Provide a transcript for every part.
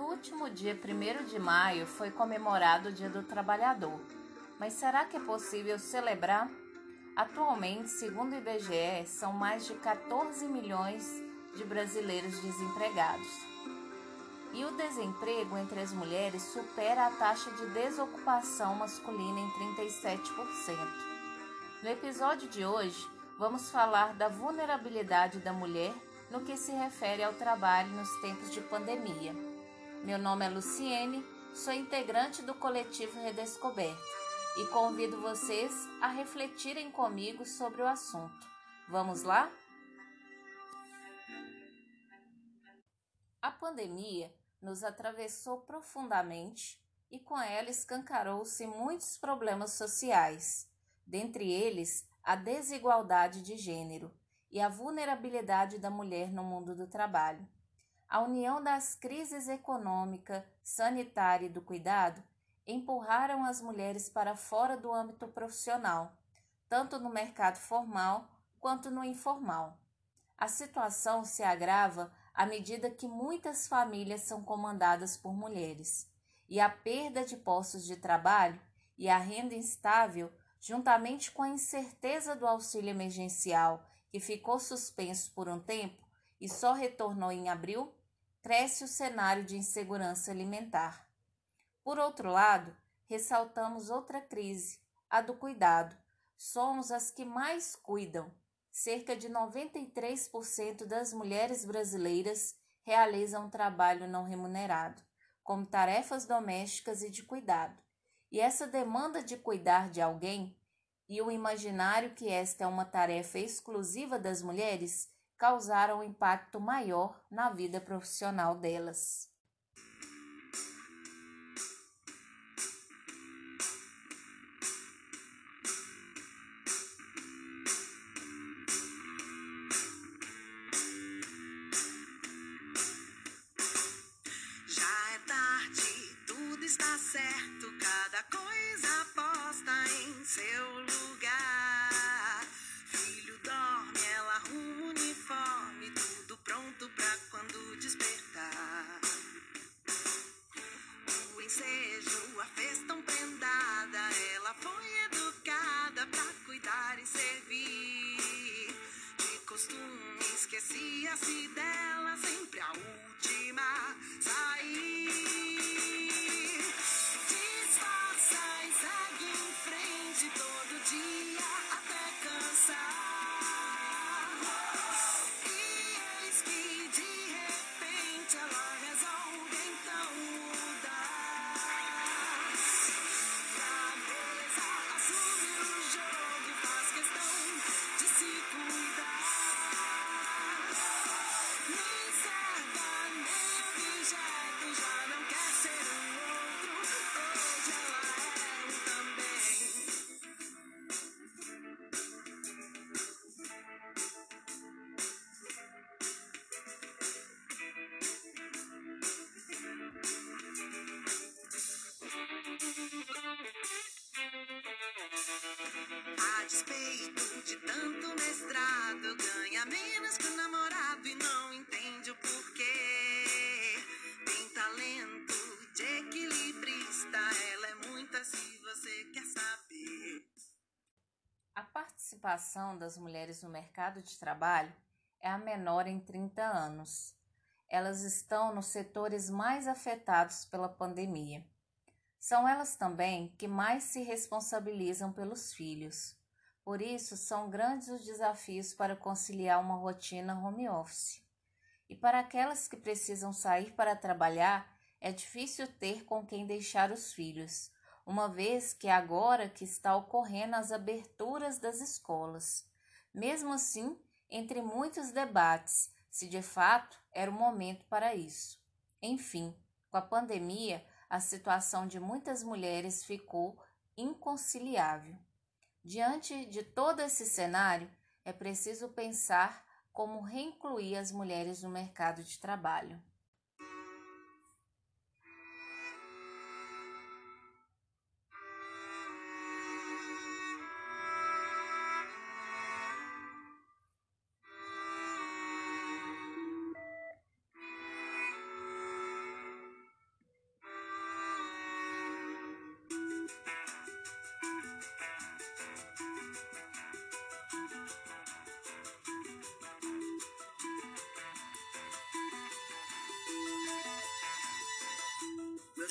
No último dia 1 de maio foi comemorado o Dia do Trabalhador. Mas será que é possível celebrar? Atualmente, segundo o IBGE, são mais de 14 milhões de brasileiros desempregados. E o desemprego entre as mulheres supera a taxa de desocupação masculina em 37%. No episódio de hoje, vamos falar da vulnerabilidade da mulher no que se refere ao trabalho nos tempos de pandemia. Meu nome é Luciene, sou integrante do coletivo Redescoberta e convido vocês a refletirem comigo sobre o assunto. Vamos lá? A pandemia nos atravessou profundamente e com ela escancarou-se muitos problemas sociais, dentre eles a desigualdade de gênero e a vulnerabilidade da mulher no mundo do trabalho. A união das crises econômica, sanitária e do cuidado empurraram as mulheres para fora do âmbito profissional, tanto no mercado formal quanto no informal. A situação se agrava à medida que muitas famílias são comandadas por mulheres, e a perda de postos de trabalho e a renda instável juntamente com a incerteza do auxílio emergencial, que ficou suspenso por um tempo e só retornou em abril, cresce o cenário de insegurança alimentar. Por outro lado, ressaltamos outra crise, a do cuidado. Somos as que mais cuidam. Cerca de 93% das mulheres brasileiras realizam trabalho não remunerado, como tarefas domésticas e de cuidado. E essa demanda de cuidar de alguém e o imaginário que esta é uma tarefa exclusiva das mulheres causaram um impacto maior na vida profissional delas. Despeito participação das mulheres no mercado de trabalho é a menor em 30 anos. Elas estão nos setores mais afetados pela pandemia. São elas também que mais se responsabilizam pelos filhos. Por isso, são grandes os desafios para conciliar uma rotina home office. E para aquelas que precisam sair para trabalhar, é difícil ter com quem deixar os filhos, uma vez que agora que está ocorrendo as aberturas das escolas. Mesmo assim, entre muitos debates, se de fato era o momento para isso. Enfim, com a pandemia, a situação de muitas mulheres ficou inconciliável. Diante de todo esse cenário, é preciso pensar como reincluir as mulheres no mercado de trabalho.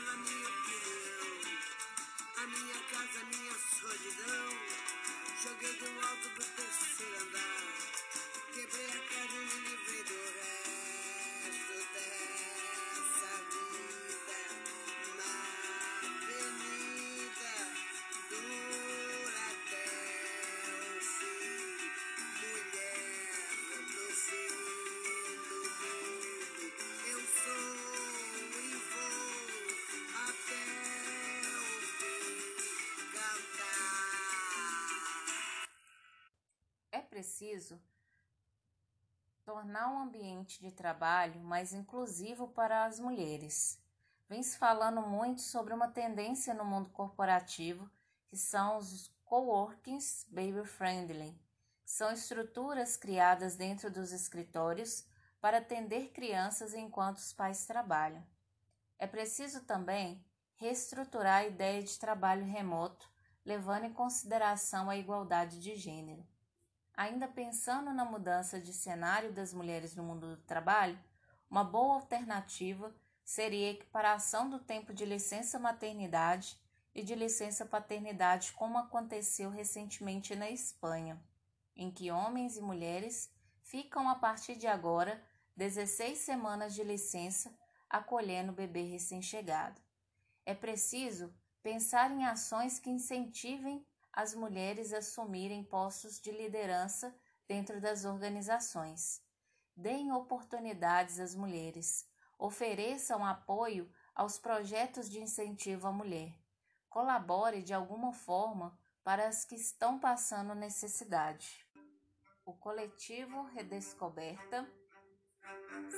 minha opinião. A minha casa, a minha solidão. Joguei do alto do terceiro andar. Quebrei a cara e me livrei do resto preciso tornar um ambiente de trabalho mais inclusivo para as mulheres. Vem se falando muito sobre uma tendência no mundo corporativo que são os coworkings baby friendly. São estruturas criadas dentro dos escritórios para atender crianças enquanto os pais trabalham. É preciso também reestruturar a ideia de trabalho remoto, levando em consideração a igualdade de gênero. Ainda pensando na mudança de cenário das mulheres no mundo do trabalho, uma boa alternativa seria a equiparação do tempo de licença maternidade e de licença paternidade, como aconteceu recentemente na Espanha, em que homens e mulheres ficam a partir de agora 16 semanas de licença acolhendo o bebê recém-chegado. É preciso pensar em ações que incentivem as mulheres assumirem postos de liderança dentro das organizações. Deem oportunidades às mulheres, ofereçam apoio aos projetos de incentivo à mulher. Colabore de alguma forma para as que estão passando necessidade. O coletivo Redescoberta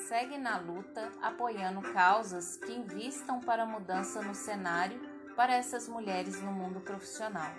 segue na luta apoiando causas que invistam para mudança no cenário para essas mulheres no mundo profissional.